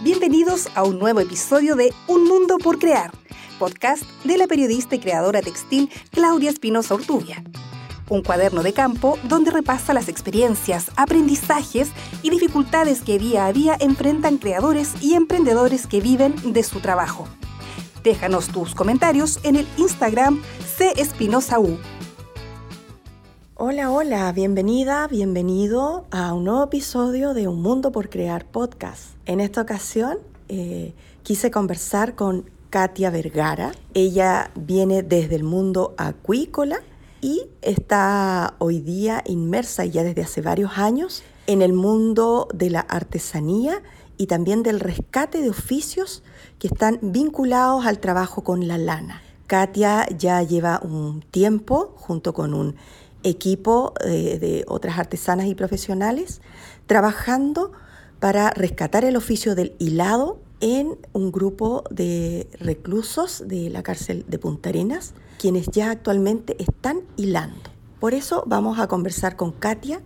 Bienvenidos a un nuevo episodio de Un Mundo por Crear, podcast de la periodista y creadora textil Claudia Espinosa Ortubia. Un cuaderno de campo donde repasa las experiencias, aprendizajes y dificultades que día a día enfrentan creadores y emprendedores que viven de su trabajo. Déjanos tus comentarios en el Instagram CEspinosaU. Hola, hola, bienvenida, bienvenido a un nuevo episodio de Un Mundo por Crear Podcast. En esta ocasión eh, quise conversar con Katia Vergara. Ella viene desde el mundo acuícola y está hoy día inmersa ya desde hace varios años en el mundo de la artesanía y también del rescate de oficios que están vinculados al trabajo con la lana. Katia ya lleva un tiempo junto con un equipo eh, de otras artesanas y profesionales trabajando para rescatar el oficio del hilado en un grupo de reclusos de la cárcel de Punta Arenas, quienes ya actualmente están hilando. Por eso vamos a conversar con Katia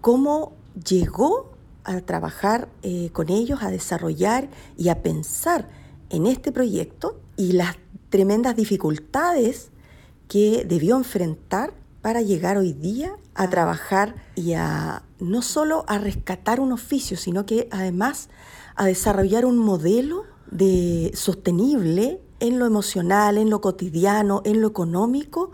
cómo llegó a trabajar eh, con ellos, a desarrollar y a pensar en este proyecto y las tremendas dificultades que debió enfrentar para llegar hoy día a trabajar y a no solo a rescatar un oficio, sino que además a desarrollar un modelo de sostenible en lo emocional, en lo cotidiano, en lo económico,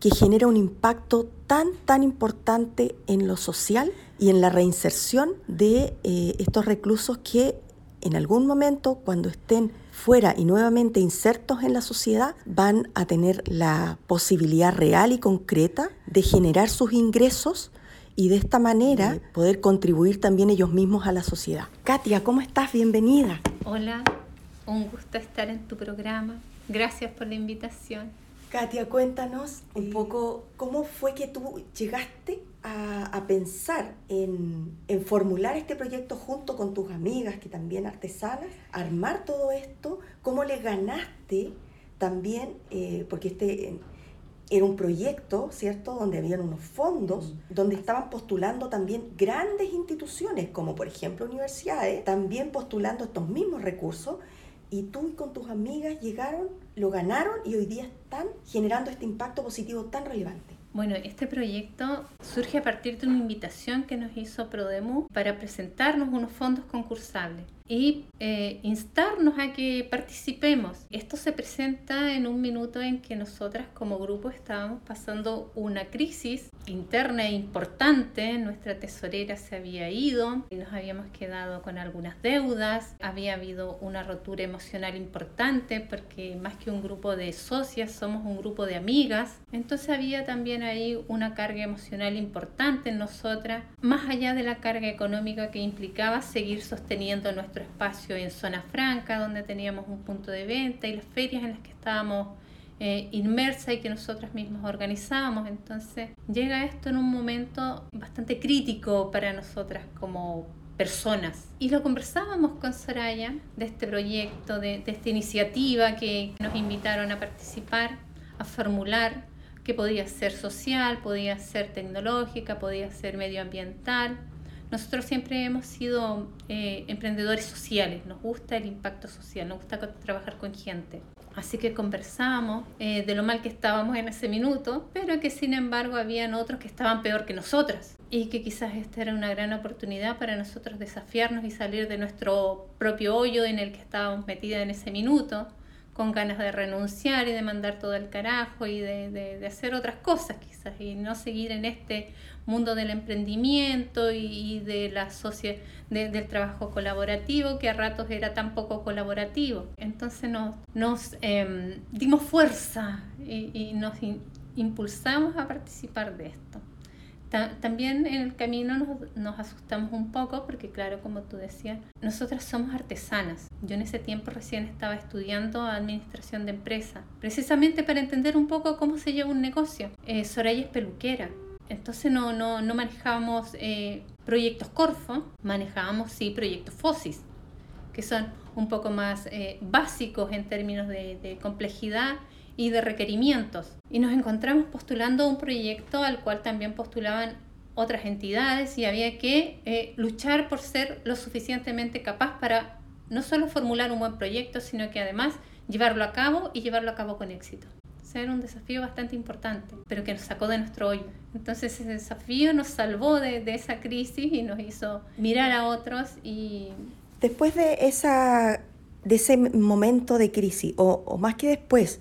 que genera un impacto tan, tan importante en lo social y en la reinserción de eh, estos reclusos que en algún momento, cuando estén fuera y nuevamente insertos en la sociedad, van a tener la posibilidad real y concreta de generar sus ingresos y de esta manera poder contribuir también ellos mismos a la sociedad. Katia, ¿cómo estás? Bienvenida. Hola, un gusto estar en tu programa. Gracias por la invitación. Katia, cuéntanos un poco cómo fue que tú llegaste a, pensar en, formular este proyecto junto con tus amigas, que también artesanas, armar todo esto, cómo le ganaste también, eh, porque este era un proyecto, ¿cierto?, donde habían unos fondos, donde estaban postulando también grandes instituciones, como por ejemplo universidades, también postulando estos mismos recursos y tú y con tus amigas llegaron, lo ganaron y hoy día están generando este impacto positivo tan relevante. Bueno, este proyecto surge a partir de una invitación que nos hizo Prodemu para presentarnos unos fondos concursables y eh, instarnos a que participemos. Esto se presenta en un minuto en que nosotras como grupo estábamos pasando una crisis interna e importante. Nuestra tesorera se había ido y nos habíamos quedado con algunas deudas. Había habido una rotura emocional importante porque más que un grupo de socias somos un grupo de amigas. Entonces había también ahí una carga emocional importante en nosotras, más allá de la carga económica que implicaba seguir sosteniendo nuestro espacio en zona franca, donde teníamos un punto de venta y las ferias en las que estábamos eh, inmersas y que nosotras mismas organizábamos. Entonces llega esto en un momento bastante crítico para nosotras como personas. Y lo conversábamos con Soraya de este proyecto, de, de esta iniciativa que nos invitaron a participar, a formular que podía ser social, podía ser tecnológica, podía ser medioambiental, nosotros siempre hemos sido eh, emprendedores sociales, nos gusta el impacto social, nos gusta trabajar con gente. Así que conversamos eh, de lo mal que estábamos en ese minuto, pero que sin embargo habían otros que estaban peor que nosotras y que quizás esta era una gran oportunidad para nosotros desafiarnos y salir de nuestro propio hoyo en el que estábamos metidas en ese minuto con ganas de renunciar y de mandar todo el carajo y de, de, hacer otras cosas quizás y no seguir en este mundo del emprendimiento y, de la socia, del trabajo colaborativo que a ratos era tan poco colaborativo. Entonces nos, nos em, dimos fuerza y, y nos impulsamos a participar de esto también en el camino nos, asustamos un poco porque, claro, como tú decías, nosotras somos artesanas. Yo en ese tiempo recién estaba estudiando administración de empresa, precisamente para entender un poco cómo se lleva un negocio. Eh, Soraya es peluquera, entonces no, no, no manejábamos eh, proyectos Corfo, manejábamos sí proyectos FOSIS, que son un poco más eh, básicos en términos de, de complejidad y de requerimientos. Y nos encontramos postulando un proyecto al cual también postulaban otras entidades y había que eh, luchar por ser lo suficientemente capaz para no solo formular un buen proyecto, sino que además llevarlo a cabo y llevarlo a cabo con éxito. O sea, era un desafío bastante importante, pero que nos sacó de nuestro hoyo. Entonces ese desafío nos salvó de, de esa crisis y nos hizo mirar a otros y... Después de, esa, de ese momento de crisis, o, o más que después,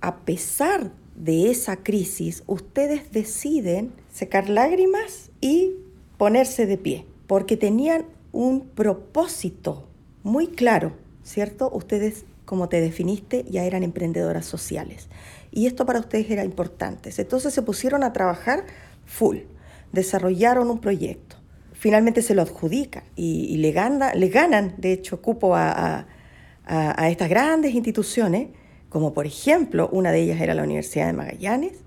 a pesar de esa crisis, ustedes deciden secar lágrimas y ponerse de pie, porque tenían un propósito muy claro, ¿cierto? Ustedes, como te definiste, ya eran emprendedoras sociales. Y esto para ustedes era importante. Entonces se pusieron a trabajar full, desarrollaron un proyecto. Finalmente se lo adjudican y, le, le ganan, de hecho, cupo a, a estas grandes instituciones, como por ejemplo, una de ellas era la Universidad de Magallanes,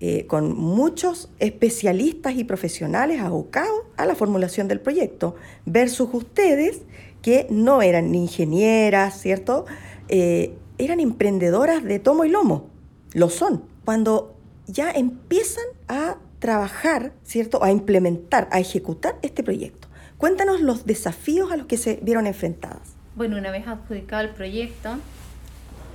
eh, con muchos especialistas y profesionales abocados a la formulación del proyecto, versus ustedes que no eran ni ingenieras, ¿cierto? Eh, eran emprendedoras de tomo y lomo, lo son. Cuando ya empiezan a trabajar, ¿cierto? A implementar, a ejecutar este proyecto. Cuéntanos los desafíos a los que se vieron enfrentadas. Bueno, una vez adjudicado el proyecto,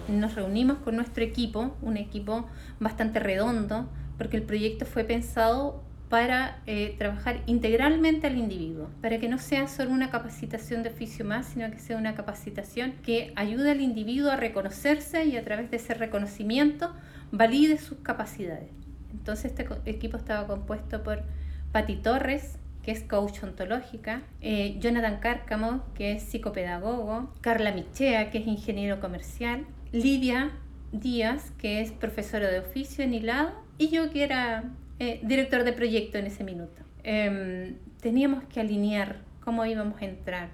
nos reunimos con nuestro equipo, un equipo bastante redondo, porque el proyecto fue pensado para eh, trabajar integralmente al individuo, para que no sea solo una capacitación de oficio más, sino que sea una capacitación que ayude al individuo a reconocerse y a través de ese reconocimiento valide sus capacidades. Entonces este equipo estaba compuesto por Patti Torres, que es coach ontológica, eh, Jonathan Cárcamo, que es psicopedagogo, Carla Michea, que es ingeniero comercial, Lidia Díaz, que es profesora de oficio en Hilado, y yo que era eh, director de proyecto en ese minuto. Em, teníamos que alinear cómo íbamos a entrar.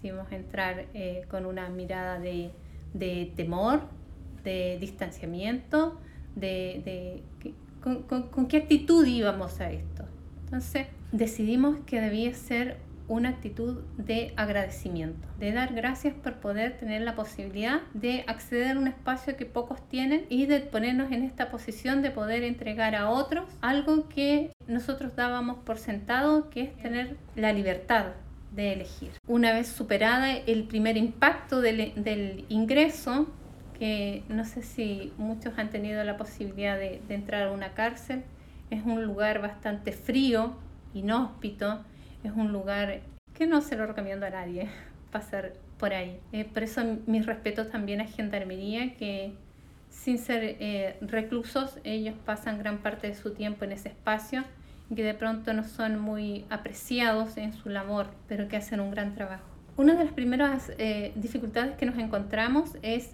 Si íbamos a entrar eh, con una mirada de, temor, de distanciamiento, de, con qué actitud íbamos a esto. Entonces decidimos que debía ser una actitud de agradecimiento, de dar gracias por poder tener la posibilidad de acceder a un espacio que pocos tienen y de ponernos en esta posición de poder entregar a otros algo que nosotros dábamos por sentado, que es tener la libertad de elegir. Una vez superada el primer impacto del, del ingreso, que no sé si muchos han tenido la posibilidad de, de entrar a una cárcel, es un lugar bastante frío, inhóspito, es un lugar que no se lo recomiendo a nadie pasar por ahí. Eh, por eso mis respetos también a Gendarmería, que sin ser eh, reclusos, ellos pasan gran parte de su tiempo en ese espacio y que de pronto no son muy apreciados en su labor, pero que hacen un gran trabajo. Una de las primeras eh, dificultades que nos encontramos es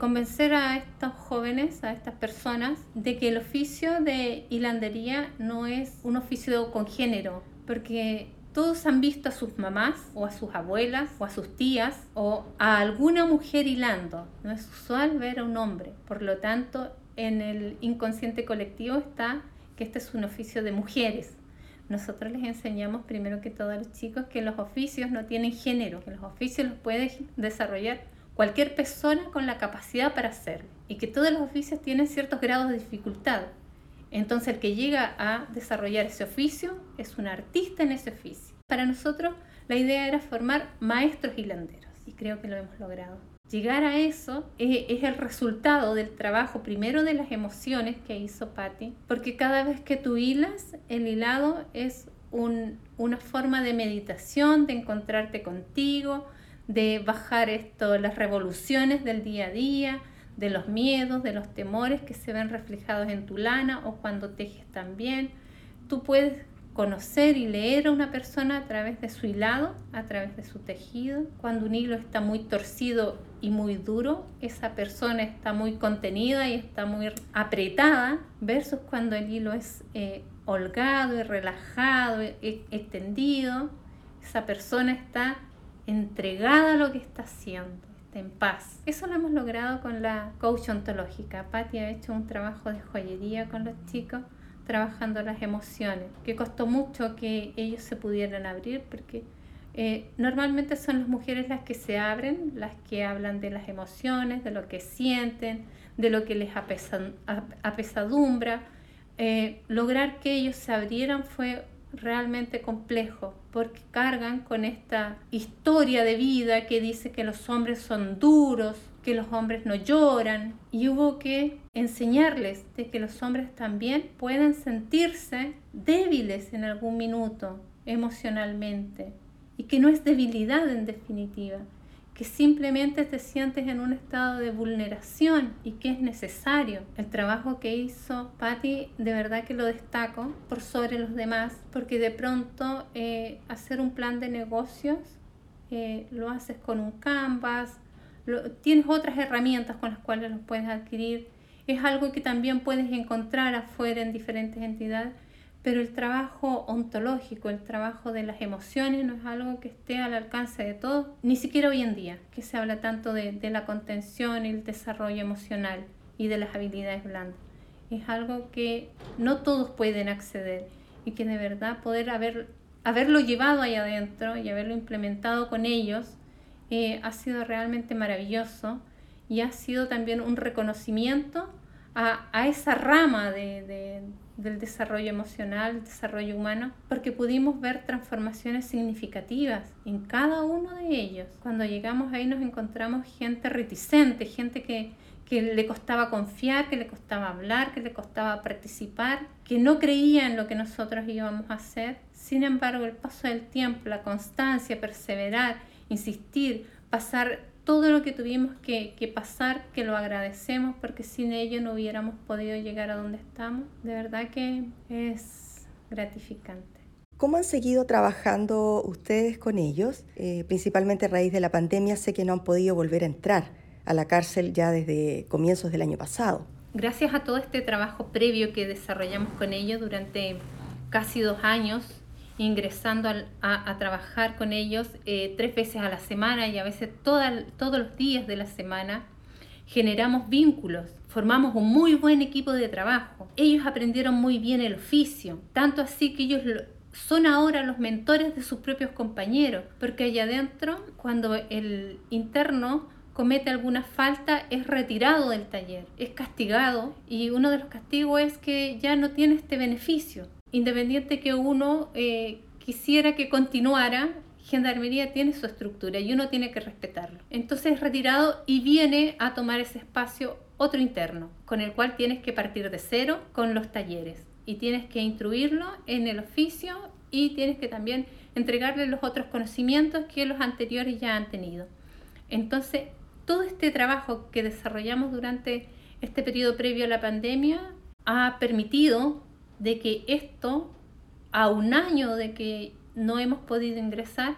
convencer a estos jóvenes, a estas personas, de que el oficio de hilandería no es un oficio con género, porque todos han visto a sus mamás o a sus abuelas o a sus tías o a alguna mujer hilando. No es usual ver a un hombre. Por lo tanto, en el inconsciente colectivo está que este es un oficio de mujeres. Nosotros les enseñamos primero que todo a los chicos que los oficios no tienen género, que los oficios los puede desarrollar cualquier persona con la capacidad para hacerlo y que todos los oficios tienen ciertos grados de dificultad entonces el que llega a desarrollar ese oficio es un artista en ese oficio. Para nosotros la idea era formar maestros hilanderos y creo que lo hemos logrado. Llegar a eso es, el resultado del trabajo primero de las emociones que hizo Patti, porque cada vez que tú hilas, el hilado es una forma de meditación, de encontrarte contigo, de bajar esto, las revoluciones del día a día, de los miedos, de los temores que se ven reflejados en tu lana o cuando tejes también. Tú puedes conocer y leer a una persona a través de su hilado, a través de su tejido. Cuando un hilo está muy torcido y muy duro, esa persona está muy contenida y está muy apretada, versus cuando el hilo es eh, holgado y relajado, e, e, extendido, esa persona está entregada a lo que está haciendo en paz. Eso lo hemos logrado con la coach ontológica. Patti ha hecho un trabajo de joyería con los chicos, trabajando las emociones, que costó mucho que ellos se pudieran abrir porque eh, normalmente son las mujeres las que se abren, las que hablan de las emociones, de lo que sienten, de lo que les apesadumbra. Eh, lograr que ellos se abrieran fue realmente complejo porque cargan con esta historia de vida que dice que los hombres son duros, que los hombres no lloran y hubo que enseñarles de que los hombres también pueden sentirse débiles en algún minuto emocionalmente y que no es debilidad en definitiva, que simplemente te sientes en un estado de vulneración y que es necesario. El trabajo que hizo Patty, de verdad que lo destaco por sobre los demás, porque de pronto eh, hacer un plan de negocios eh, lo haces con un canvas, tienes otras herramientas con las cuales los puedes adquirir. Es algo que también puedes encontrar afuera en diferentes entidades pero el trabajo ontológico, el trabajo de las emociones no es algo que esté al alcance de todos, ni siquiera hoy en día, que se habla tanto de, la contención el desarrollo emocional y de las habilidades blandas. Es algo que no todos pueden acceder y que de verdad poder haber, haberlo llevado ahí adentro y haberlo implementado con ellos eh, ha sido realmente maravilloso y ha sido también un reconocimiento a, esa rama de del desarrollo emocional, desarrollo humano, porque pudimos ver transformaciones significativas en cada uno de ellos. Cuando llegamos ahí nos encontramos gente reticente, gente que, que le costaba confiar, que le costaba hablar, que le costaba participar, que no creía en lo que nosotros íbamos a hacer. Sin embargo, el paso del tiempo, la constancia, perseverar, insistir, pasar todo lo que tuvimos que, pasar, que lo agradecemos porque sin ello no hubiéramos podido llegar a donde estamos. De verdad que es gratificante. ¿Cómo han seguido trabajando ustedes con ellos? Eh, principalmente a raíz de la pandemia, sé que no han podido volver a entrar a la cárcel ya desde comienzos del año pasado. Gracias a todo este trabajo previo que desarrollamos con ellos durante casi dos años, ingresando a, trabajar con ellos eh, tres veces a la semana y a veces todos los días de la semana, generamos vínculos, formamos un muy buen equipo de trabajo. Ellos aprendieron muy bien el oficio, tanto así que ellos son ahora los mentores de sus propios compañeros, porque allá adentro, cuando el interno comete alguna falta, es retirado del taller, es castigado y uno de los castigos es que ya no tiene este beneficio independiente que uno eh, quisiera que continuara, Gendarmería tiene su estructura y uno tiene que respetarlo. Entonces es retirado y viene a tomar ese espacio otro interno, con el cual tienes que partir de cero con los talleres y tienes que instruirlo en el oficio y tienes que también entregarle los otros conocimientos que los anteriores ya han tenido. Entonces, todo este trabajo que desarrollamos durante este periodo previo a la pandemia ha permitido de que esto, a un año de que no hemos podido ingresar,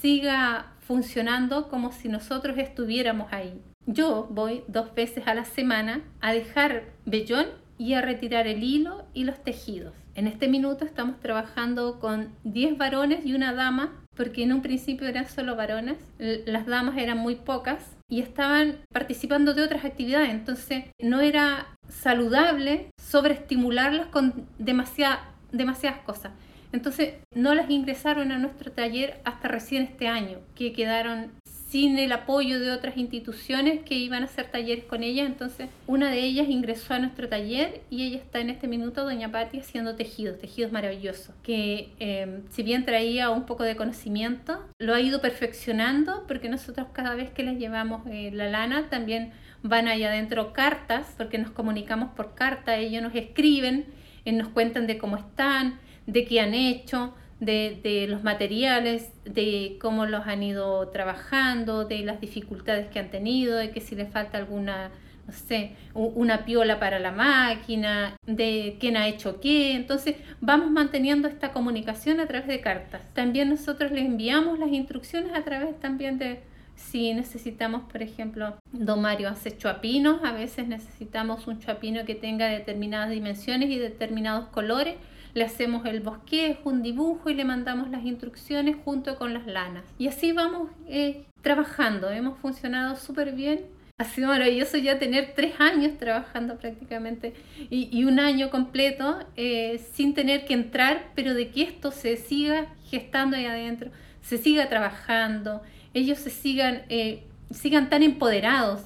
siga funcionando como si nosotros estuviéramos ahí. Yo voy dos veces a la semana a dejar vellón y a retirar el hilo y los tejidos. En este minuto estamos trabajando con 10 varones y una dama, porque en un principio eran solo varones, las damas eran muy pocas y estaban participando de otras actividades, entonces no era saludable sobreestimularlas con demasiadas cosas. Entonces no las ingresaron a nuestro taller hasta recién este año, que quedaron sin el apoyo de otras instituciones que iban a hacer talleres con ella. Entonces, una de ellas ingresó a nuestro taller y ella está en este minuto, doña Patti, haciendo tejidos, tejidos maravillosos, que em, si bien traía un poco de conocimiento, lo ha ido perfeccionando porque nosotros cada vez que les llevamos eh, la lana también van ahí adentro cartas, porque nos comunicamos por carta, ellos nos escriben, eh, nos cuentan de cómo están, de qué han hecho, de, los materiales, de cómo los han ido trabajando, de las dificultades que han tenido, de que si les falta alguna, no sé, una piola para la máquina, de quién ha hecho qué. Entonces vamos manteniendo esta comunicación a través de cartas. También nosotros les enviamos las instrucciones a través también de si necesitamos, por ejemplo, Don Mario hace chuapinos, a veces necesitamos un chuapino que tenga determinadas dimensiones y determinados colores le hacemos el bosquejo, un dibujo y le mandamos las instrucciones junto con las lanas. Y así vamos eh, trabajando, hemos funcionado súper bien. Ha sido maravilloso ya tener tres años trabajando prácticamente y, un año completo eh, sin tener que entrar, pero de que esto se siga gestando ahí adentro, se siga trabajando, ellos se sigan, eh, sigan tan empoderados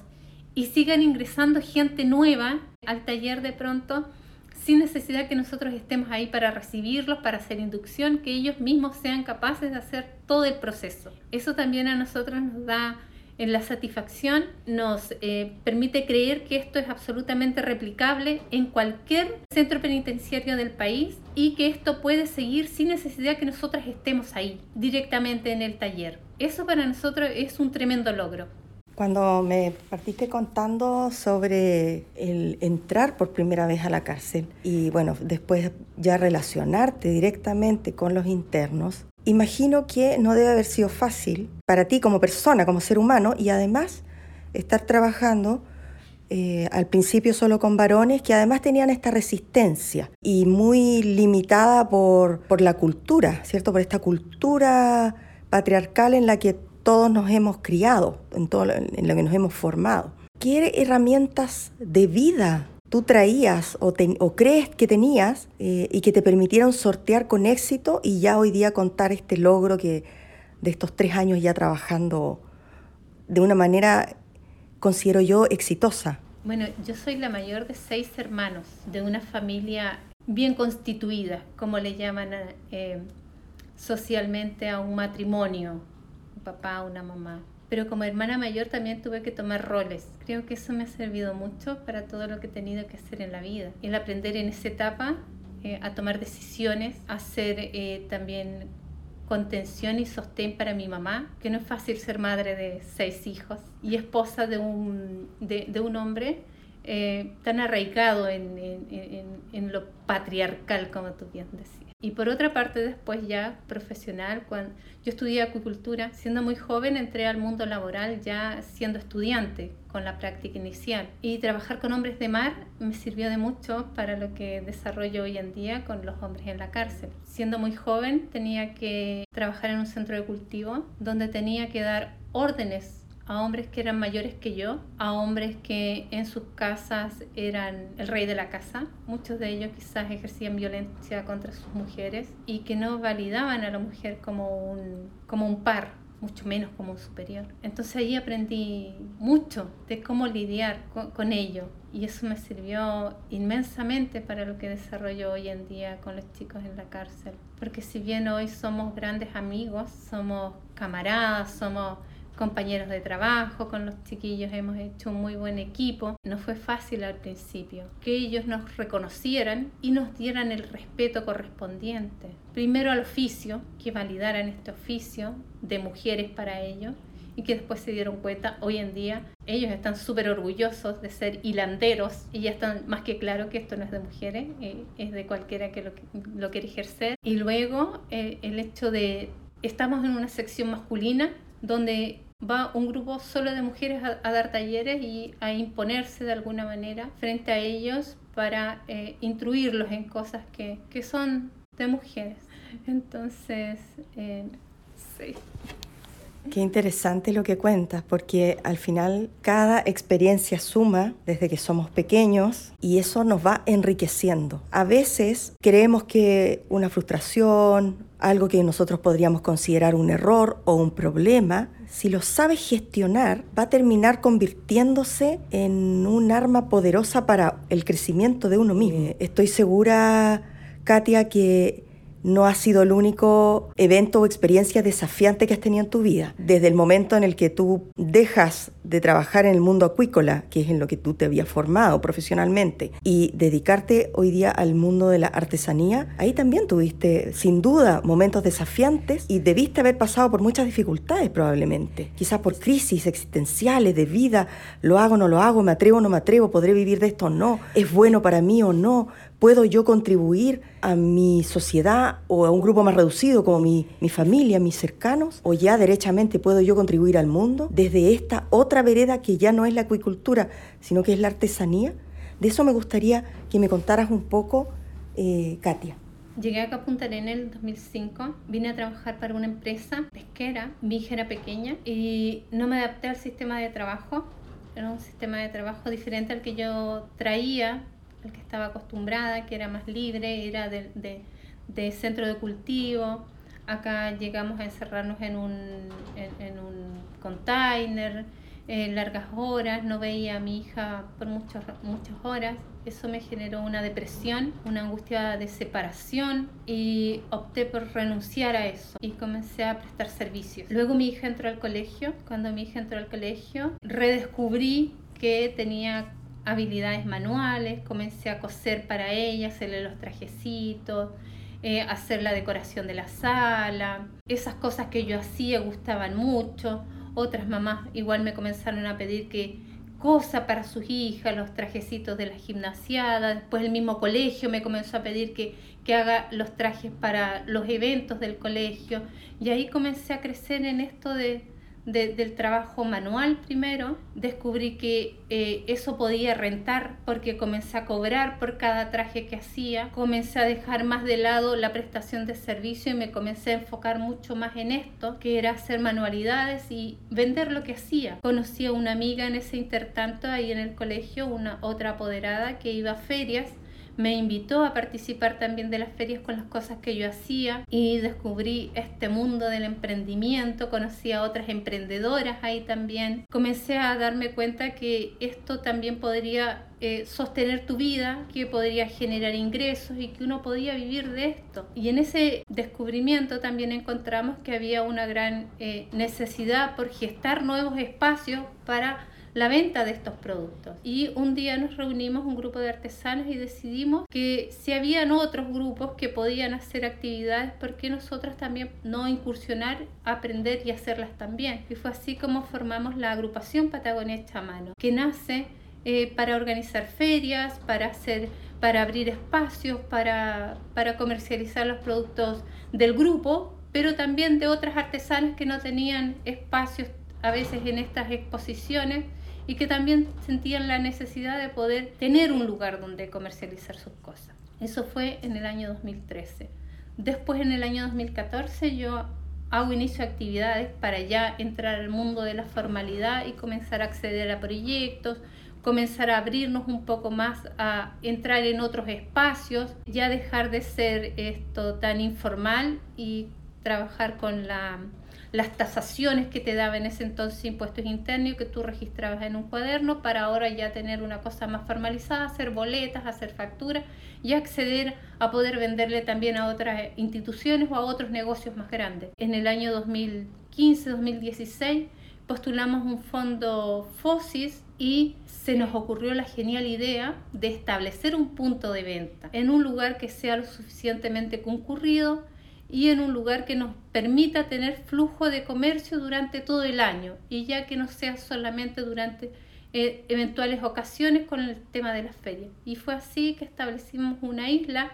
y sigan ingresando gente nueva al taller de pronto sin necesidad que nosotros estemos ahí para recibirlos, para hacer inducción, que ellos mismos sean capaces de hacer todo el proceso. Eso también a nosotros nos da en la satisfacción, nos eh, permite creer que esto es absolutamente replicable en cualquier centro penitenciario del país y que esto puede seguir sin necesidad que nosotras estemos ahí directamente en el taller. Eso para nosotros es un tremendo logro. Cuando me partiste contando sobre el entrar por primera vez a la cárcel y bueno, después ya relacionarte directamente con los internos, imagino que no debe haber sido fácil para ti como persona, como ser humano y además estar trabajando eh, al principio solo con varones que además tenían esta resistencia y muy limitada por, por la cultura, ¿cierto? Por esta cultura patriarcal en la que todos nos hemos criado, en, todo, en lo que nos hemos formado. ¿Qué herramientas de vida tú traías o, crees que tenías eh, y que te permitieron sortear con éxito y ya hoy día contar este logro que de estos tres años ya trabajando de una manera, considero yo, exitosa? Bueno, yo soy la mayor de seis hermanos, de una familia bien constituida, como le llaman eh, socialmente a un matrimonio papá, una mamá. Pero como hermana mayor también tuve que tomar roles. Creo que eso me ha servido mucho para todo lo que he tenido que hacer en la vida. El aprender en esa etapa eh, a tomar decisiones, a ser eh, también contención y sostén para mi mamá, que no es fácil ser madre de seis hijos y esposa de un, de, de un hombre eh, tan arraigado en, en, en, lo patriarcal, como tú bien decías. Y por otra parte, después ya profesional, cuando yo estudié acuicultura, siendo muy joven entré al mundo laboral ya siendo estudiante con la práctica inicial. Y trabajar con hombres de mar me sirvió de mucho para lo que desarrollo hoy en día con los hombres en la cárcel. Siendo muy joven tenía que trabajar en un centro de cultivo donde tenía que dar órdenes a hombres que eran mayores que yo, a hombres que en sus casas eran el rey de la casa, muchos de ellos quizás ejercían violencia contra sus mujeres y que no validaban a la mujer como un, como un par, mucho menos como un superior. Entonces ahí aprendí mucho de cómo lidiar con, con, ello y eso me sirvió inmensamente para lo que desarrollo hoy en día con los chicos en la cárcel. Porque si bien hoy somos grandes amigos, somos camaradas, somos compañeros de trabajo, con los chiquillos hemos hecho un muy buen equipo. No fue fácil al principio que ellos nos reconocieran y nos dieran el respeto correspondiente. Primero al oficio, que validaran este oficio de mujeres para ellos y que después se dieron cuenta, hoy en día ellos están súper orgullosos de ser hilanderos y ya están más que claro que esto no es de mujeres, eh, es de cualquiera que lo, lo quiere ejercer. Y luego eh, el hecho de, estamos en una sección masculina donde va un grupo solo de mujeres a, dar talleres y a imponerse de alguna manera frente a ellos para eh, instruirlos en cosas que, que, son de mujeres. Entonces, eh, sí. Qué interesante lo que cuentas, porque al final cada experiencia suma desde que somos pequeños y eso nos va enriqueciendo. A veces creemos que una frustración, algo que nosotros podríamos considerar un error o un problema, si lo sabes gestionar, va a terminar convirtiéndose en un arma poderosa para el crecimiento de uno mismo. Estoy segura, Katia, que no ha sido el único evento o experiencia desafiante que has tenido en tu vida. Desde el momento en el que tú dejas de trabajar en el mundo acuícola, que es en lo que tú te habías formado profesionalmente, y dedicarte hoy día al mundo de la artesanía, ahí también tuviste sin duda momentos desafiantes y debiste haber pasado por muchas dificultades probablemente, quizás por crisis existenciales de vida, lo hago o no lo hago, me atrevo o no me atrevo, podré vivir de esto o no, es bueno para mí o no, ¿Puedo yo contribuir a mi sociedad o a un grupo más reducido como mi, mi, familia, mis cercanos? ¿O ya derechamente puedo yo contribuir al mundo desde esta otra vereda que ya no es la acuicultura, sino que es la artesanía? De eso me gustaría que me contaras un poco, eh, Katia. Llegué acá a Punta Arenas en el 2005, vine a trabajar para una empresa pesquera, mi hija era pequeña y no me adapté al sistema de trabajo, era un sistema de trabajo diferente al que yo traía el que estaba acostumbrada, que era más libre, era de, de, centro de cultivo. Acá llegamos a encerrarnos en un, en, un container, eh, largas horas, no veía a mi hija por muchas, muchas horas. Eso me generó una depresión, una angustia de separación y opté por renunciar a eso y comencé a prestar servicios. Luego mi hija entró al colegio. Cuando mi hija entró al colegio, redescubrí que tenía habilidades manuales, comencé a coser para ella, hacerle los trajecitos, eh, hacer la decoración de la sala. Esas cosas que yo hacía gustaban mucho otras mamás igual me comenzaron a pedir que cosa para sus hijas, los trajecitos de la gimnasiada. Después el mismo colegio me comenzó a pedir que, que haga los trajes para los eventos del colegio. Y ahí comencé a crecer en esto de, del trabajo manual primero, descubrí que eh, eso podía rentar porque comencé a cobrar por cada traje que hacía, comencé a dejar más de lado la prestación de servicio y me comencé a enfocar mucho más en esto, que era hacer manualidades y vender lo que hacía. Conocí a una amiga en ese intertanto ahí en el colegio, una otra apoderada que iba a ferias me invitó a participar también de las ferias con las cosas que yo hacía y descubrí este mundo del emprendimiento, conocí a otras emprendedoras ahí también. Comencé a darme cuenta que esto también podría eh, sostener tu vida, que podría generar ingresos y que uno podía vivir de esto. Y en ese descubrimiento también encontramos que había una gran eh, necesidad por gestar nuevos espacios para la venta de estos productos. Y un día nos reunimos un grupo de artesanos y decidimos que si habían otros grupos que podían hacer actividades, ¿por qué nosotras también no incursionar, aprender y hacerlas también? Y fue así como formamos la agrupación Patagonia Hecha Mano, que nace eh, para organizar ferias, para hacer para abrir espacios, para, para comercializar los productos del grupo, pero también de otras artesanas que no tenían espacios a veces en estas exposiciones y que también sentían la necesidad de poder tener un lugar donde comercializar sus cosas. Eso fue en el año 2013. Después, en el año 2014, yo hago inicio a actividades para ya entrar al mundo de la formalidad y comenzar a acceder a proyectos, comenzar a abrirnos un poco más, a entrar en otros espacios, ya dejar de ser esto tan informal y trabajar con la las tasaciones que te daban en ese entonces impuestos internos que tú registrabas en un cuaderno para ahora ya tener una cosa más formalizada, hacer boletas, hacer facturas y acceder a poder venderle también a otras instituciones o a otros negocios más grandes. En el año 2015-2016 postulamos un fondo FOSIS y se nos ocurrió la genial idea de establecer un punto de venta en un lugar que sea lo suficientemente concurrido y en un lugar que nos permita tener flujo de comercio durante todo el año y ya que no sea solamente durante eh, eventuales ocasiones con el tema de las ferias. Y fue así que establecimos una isla,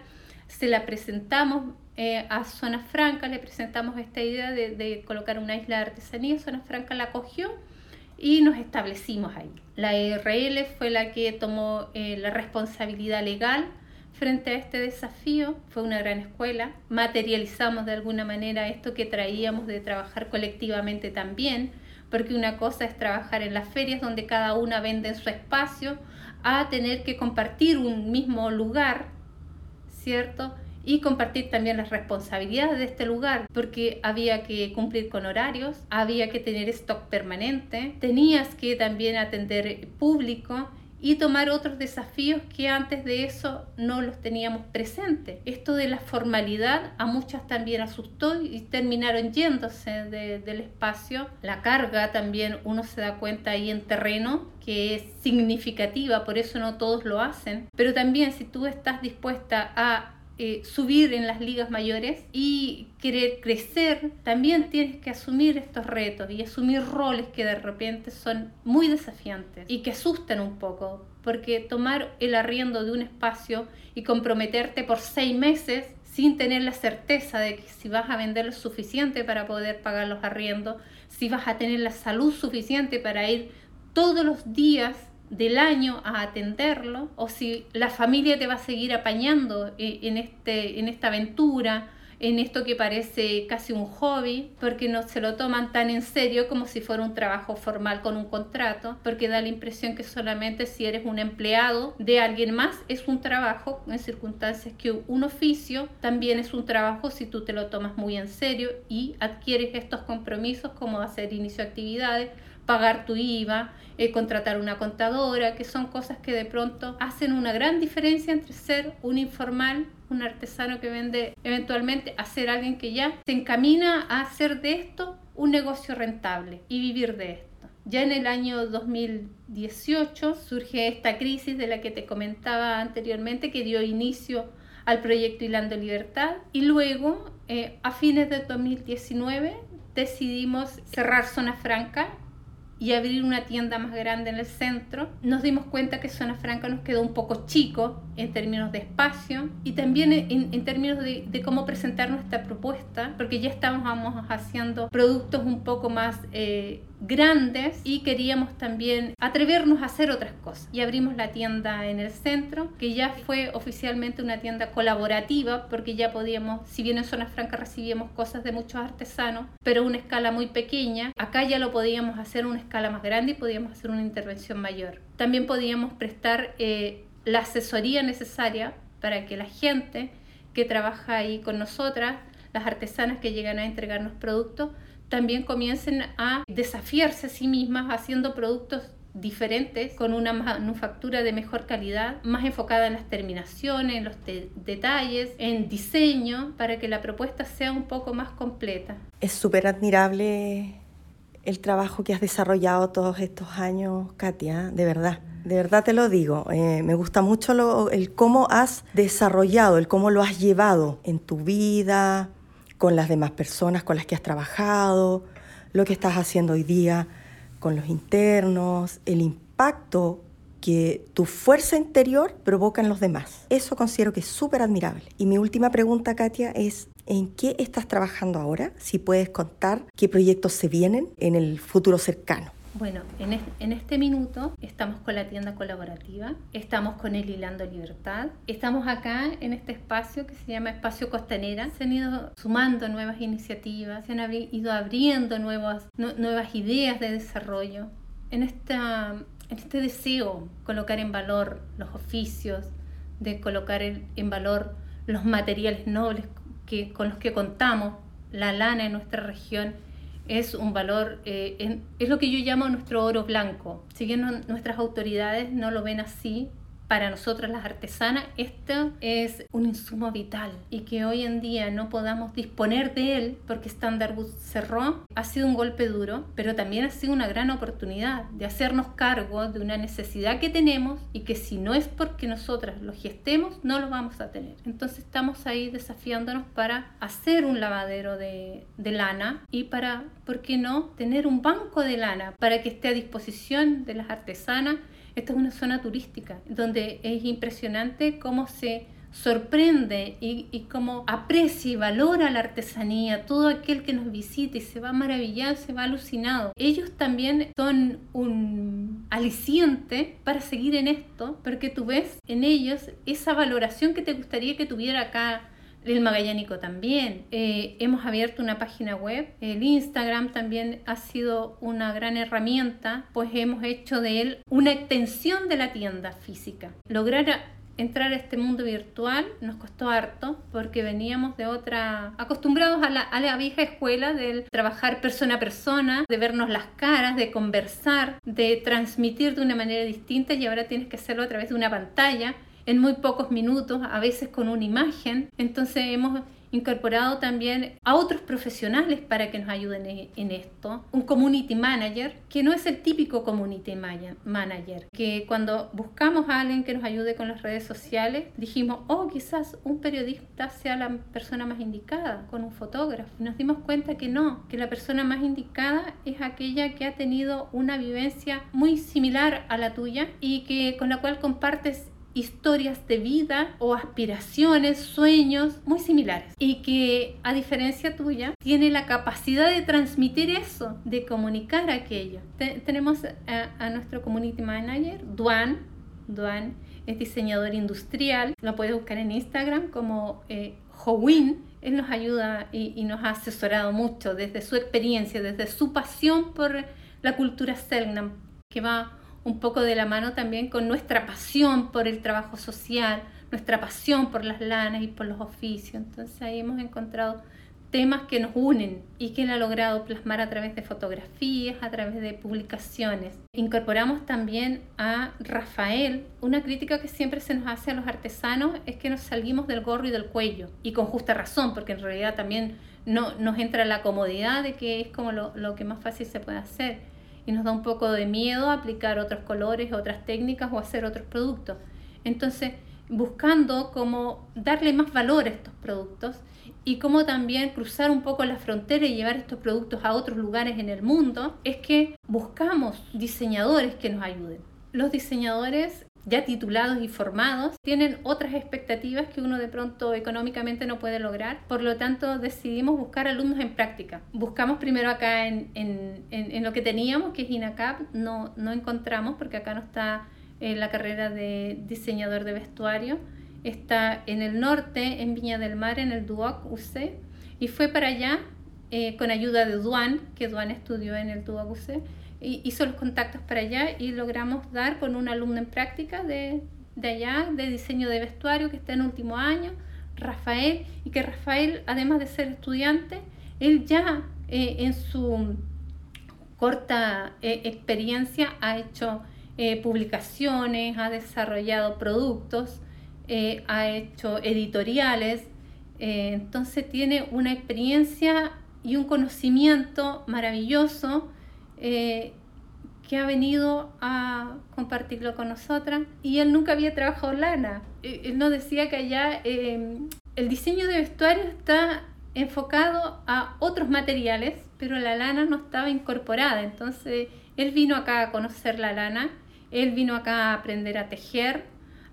se la presentamos eh, a Zona Franca, le presentamos esta idea de, colocar una isla de artesanía, Zona Franca la cogió y nos establecimos ahí. La IRL fue la que tomó eh, la responsabilidad legal frente a este desafío. Fue una gran escuela. Materializamos de alguna manera esto que traíamos de trabajar colectivamente también, porque una cosa es trabajar en las ferias donde cada una vende en su espacio, a tener que compartir un mismo lugar, ¿cierto? y compartir también las responsabilidades de este lugar, porque había que cumplir con horarios, había que tener stock permanente, tenías que también atender público y tomar otros desafíos que antes de eso no los teníamos presentes. Esto de la formalidad a muchas también asustó y terminaron yéndose del espacio. La carga también uno se da cuenta ahí en terreno que es significativa, por eso no todos lo hacen. Pero también si tú estás dispuesta a eh, subir en las ligas mayores y querer crecer, también tienes que asumir estos retos y asumir roles que de repente son muy desafiantes y que asustan un poco, porque tomar el arriendo de un espacio y comprometerte por seis meses sin tener la certeza de que si vas a vender lo suficiente para poder pagar los arriendos, si vas a tener la salud suficiente para ir todos los días del año a atenderlo o si la familia te va a seguir apañando eh, en, este, en esta aventura, en esto que parece casi un hobby, porque no se lo toman tan en serio como si fuera un trabajo formal con un contrato, porque da la impresión que solamente si eres un empleado de alguien más es un trabajo en circunstancias que un oficio también es un trabajo si tú te lo tomas muy en serio y adquieres estos compromisos como hacer inicio de actividades, pagar tu IVA, eh, contratar una contadora, que son cosas que de pronto hacen una gran diferencia entre ser un informal, un artesano que vende eventualmente, a ser alguien que ya se encamina a hacer de esto un negocio rentable y vivir de esto. Ya en el año 2018 surge esta crisis de la que te comentaba anteriormente que dio inicio al proyecto Hilando Libertad y luego eh, a fines de 2019 decidimos cerrar Zona Franca y abrir una tienda más grande en el centro, nos dimos cuenta que Zona Franca nos quedó un poco chico en términos de espacio y también en, términos de, de, cómo presentar nuestra propuesta, porque ya estábamos haciendo productos un poco más eh, grandes y queríamos también atrevernos a hacer otras cosas. Y abrimos la tienda en el centro, que ya fue oficialmente una tienda colaborativa, porque ya podíamos, si bien en Zona Franca recibíamos cosas de muchos artesanos, pero una escala muy pequeña, acá ya lo podíamos hacer una escala más grande y podíamos hacer una intervención mayor. También podíamos prestar eh, la asesoría necesaria para que la gente que trabaja ahí con nosotras, las artesanas que llegan a entregarnos productos, también comiencen a desafiarse a sí mismas haciendo productos diferentes, con una manufactura de mejor calidad, más enfocada en las terminaciones, en los detalles, en diseño, para que la propuesta sea un poco más completa. Es súper admirable el trabajo que has desarrollado todos estos años, Katia, de verdad. De verdad te lo digo, eh, me gusta mucho lo, el cómo has desarrollado, el cómo lo has llevado en tu vida, con las demás personas con las que has trabajado, lo que estás haciendo hoy día con los internos, el impacto que tu fuerza interior provoca en los demás. Eso considero que es súper admirable. Y mi última pregunta, Katia, es ¿en qué estás trabajando ahora? Si puedes contar qué proyectos se vienen en el futuro cercano. Bueno, en, este minuto estamos con la tienda colaborativa, estamos con el Hilando Libertad, estamos acá en este espacio que se llama Espacio Costanera. Se han ido sumando nuevas iniciativas, se han ido abriendo nuevas, nuevas ideas de desarrollo. En, esta, en este deseo colocar en valor los oficios, de colocar en valor los materiales nobles que, con los que contamos, la lana en nuestra región es un valor, eh, es lo que yo llamo nuestro oro blanco. Si bien nuestras autoridades no lo ven así, para nosotras las artesanas, esto es un insumo vital y que hoy en día no podamos disponer de él porque Standard Wood cerró, ha sido un golpe duro, pero también ha sido una gran oportunidad de hacernos cargo de una necesidad que tenemos y que si no es porque nosotras lo gestemos, no lo vamos a tener. Entonces estamos ahí desafiándonos para hacer un lavadero de, de lana y para, ¿por qué no?, tener un banco de lana para que esté a disposición de las artesanas esta es una zona turística donde es impresionante cómo se sorprende y, y, cómo aprecia y valora la artesanía, todo aquel que nos visita y se va maravillado, se va alucinado. Ellos también son un aliciente para seguir en esto, porque tú ves en ellos esa valoración que te gustaría que tuviera acá el Magallánico también. Eh, hemos abierto una página web. El Instagram también ha sido una gran herramienta, pues hemos hecho de él una extensión de la tienda física. Lograr entrar a este mundo virtual nos costó harto porque veníamos de otra, acostumbrados a la, a la, vieja escuela del trabajar persona a persona, de vernos las caras, de conversar, de transmitir de una manera distinta y ahora tienes que hacerlo a través de una pantalla en muy pocos minutos, a veces con una imagen. Entonces hemos incorporado también a otros profesionales para que nos ayuden en esto. Un community manager, que no es el típico community manager, que cuando buscamos a alguien que nos ayude con las redes sociales, dijimos, oh, quizás un periodista sea la persona más indicada con un fotógrafo. Y nos dimos cuenta que no, que la persona más indicada es aquella que ha tenido una vivencia muy similar a la tuya y que con la cual compartes historias de vida o aspiraciones, sueños muy similares y que a diferencia tuya tiene la capacidad de transmitir eso, de comunicar aquello. tenemos a, nuestro community manager, Duan. Duan es diseñador industrial, lo puedes buscar en Instagram como eh, Howin. Él nos ayuda y, y nos ha asesorado mucho desde su experiencia, desde su pasión por la cultura Selknam, que va un poco de la mano también con nuestra pasión por el trabajo social, nuestra pasión por las lanas y por los oficios. Entonces ahí hemos encontrado temas que nos unen y que él ha logrado plasmar a través de fotografías, a través de publicaciones. Incorporamos también a Rafael. Una crítica que siempre se nos hace a los artesanos es que nos salimos del gorro y del cuello, y con justa razón, porque en realidad también no, nos entra la comodidad de que es como lo, lo que más fácil se puede hacer, y nos da un poco de miedo aplicar otros colores, otras técnicas o hacer otros productos. Entonces, buscando cómo darle más valor a estos productos y cómo también cruzar un poco la frontera y llevar estos productos a otros lugares en el mundo, es que buscamos diseñadores que nos ayuden. Los diseñadores ya titulados y formados tienen otras expectativas que uno de pronto económicamente no puede lograr. Por lo tanto, decidimos buscar alumnos en práctica. Buscamos primero acá en, en, en, lo que teníamos, que es INACAP, no, no encontramos porque acá no está eh, la carrera de diseñador de vestuario está en el norte, en Viña del Mar, en el Duoc UC, y fue para allá eh, con ayuda de Duan, que Duan estudió en el Duoc UC, hizo los contactos para allá y logramos dar con un alumno en práctica de, de allá, de diseño de vestuario, que está en último año, Rafael, y que Rafael, además de ser estudiante, él ya eh, en su corta eh, experiencia ha hecho publicaciones, ha desarrollado productos, eh, ha hecho editoriales, eh, entonces tiene una experiencia y un conocimiento maravilloso eh, que ha venido a compartirlo con nosotras y él nunca había trabajado lana. Él nos decía que allá el diseño de vestuario está enfocado a otros materiales, pero la lana no estaba incorporada. Entonces él vino acá a conocer la lana, él vino acá a aprender a tejer,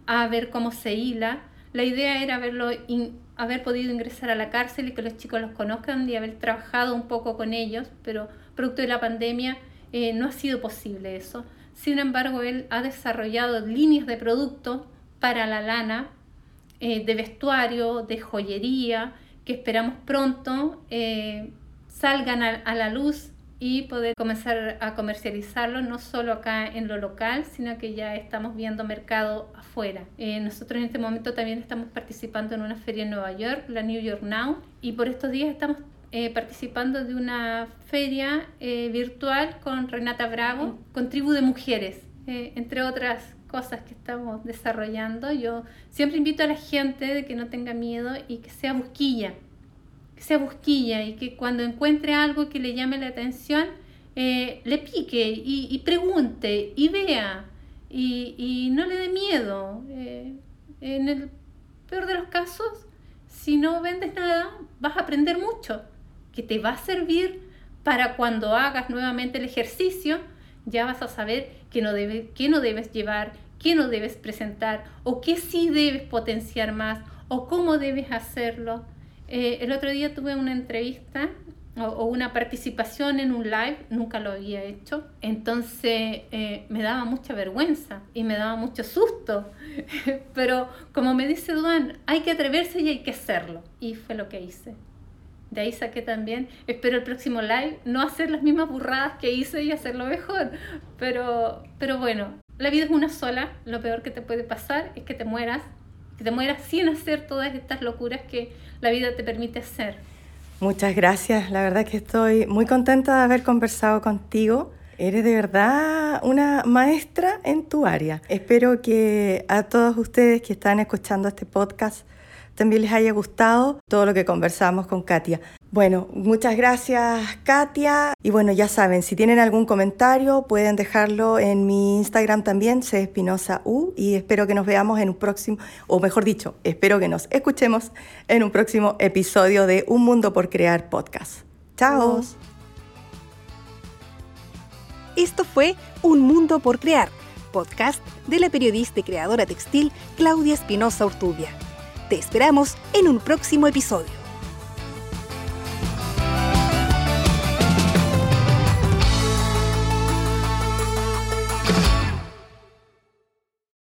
a ver cómo se hila. La idea era haberlo haber podido ingresar a la cárcel y que los chicos los conozcan y haber trabajado un poco con ellos, pero producto de la pandemia eh, no ha sido posible eso. Sin embargo, él ha desarrollado líneas de producto para la lana, eh, de vestuario, de joyería, que esperamos pronto eh, salgan a la luz y poder comenzar a comercializarlo no solo acá en lo local, sino que ya estamos viendo mercado afuera. Eh, nosotros en este momento también estamos participando en una feria en Nueva York, la New York Now, y por estos días estamos eh, participando de una feria eh, virtual con Renata Bravo, con Tribu de Mujeres, entre otras cosas que estamos desarrollando. Yo siempre invito a la gente de que no tenga miedo y que sea busquilla que sea busquilla y que cuando encuentre algo que le llame la atención, eh, le pique y, pregunte y vea y, no le dé miedo. Eh, en el peor de los casos, si no vendes nada, vas a aprender mucho, que te va a servir para cuando hagas nuevamente el ejercicio, ya vas a saber qué no, debe, qué no debes llevar, qué no debes presentar, o qué sí debes potenciar más, o cómo debes hacerlo. Eh, el otro día tuve una entrevista o, una participación en un live, nunca lo había hecho, entonces eh, me daba mucha vergüenza y me daba mucho susto, pero como me dice Duan, hay que atreverse y hay que hacerlo, y fue lo que hice. De ahí saqué también, espero el próximo live no hacer las mismas burradas que hice y hacerlo mejor, pero, pero bueno, la vida es una sola, lo peor que te puede pasar es que te mueras que te mueras sin hacer todas estas locuras que la vida te permite hacer. Muchas gracias, la verdad que estoy muy contenta de haber conversado contigo. Eres de verdad una maestra en tu área. Espero que a todos ustedes que están escuchando este podcast también les haya gustado todo lo que conversamos con Katia. Bueno, muchas gracias Katia. Y bueno, ya saben, si tienen algún comentario pueden dejarlo en mi Instagram también, Espinosa U, y espero que nos veamos en un próximo, o mejor dicho, espero que nos escuchemos en un próximo episodio de Un Mundo por Crear Podcast. Chao. Esto fue Un Mundo por Crear, podcast de la periodista y creadora textil Claudia Espinosa Urtubia. Te esperamos en un próximo episodio.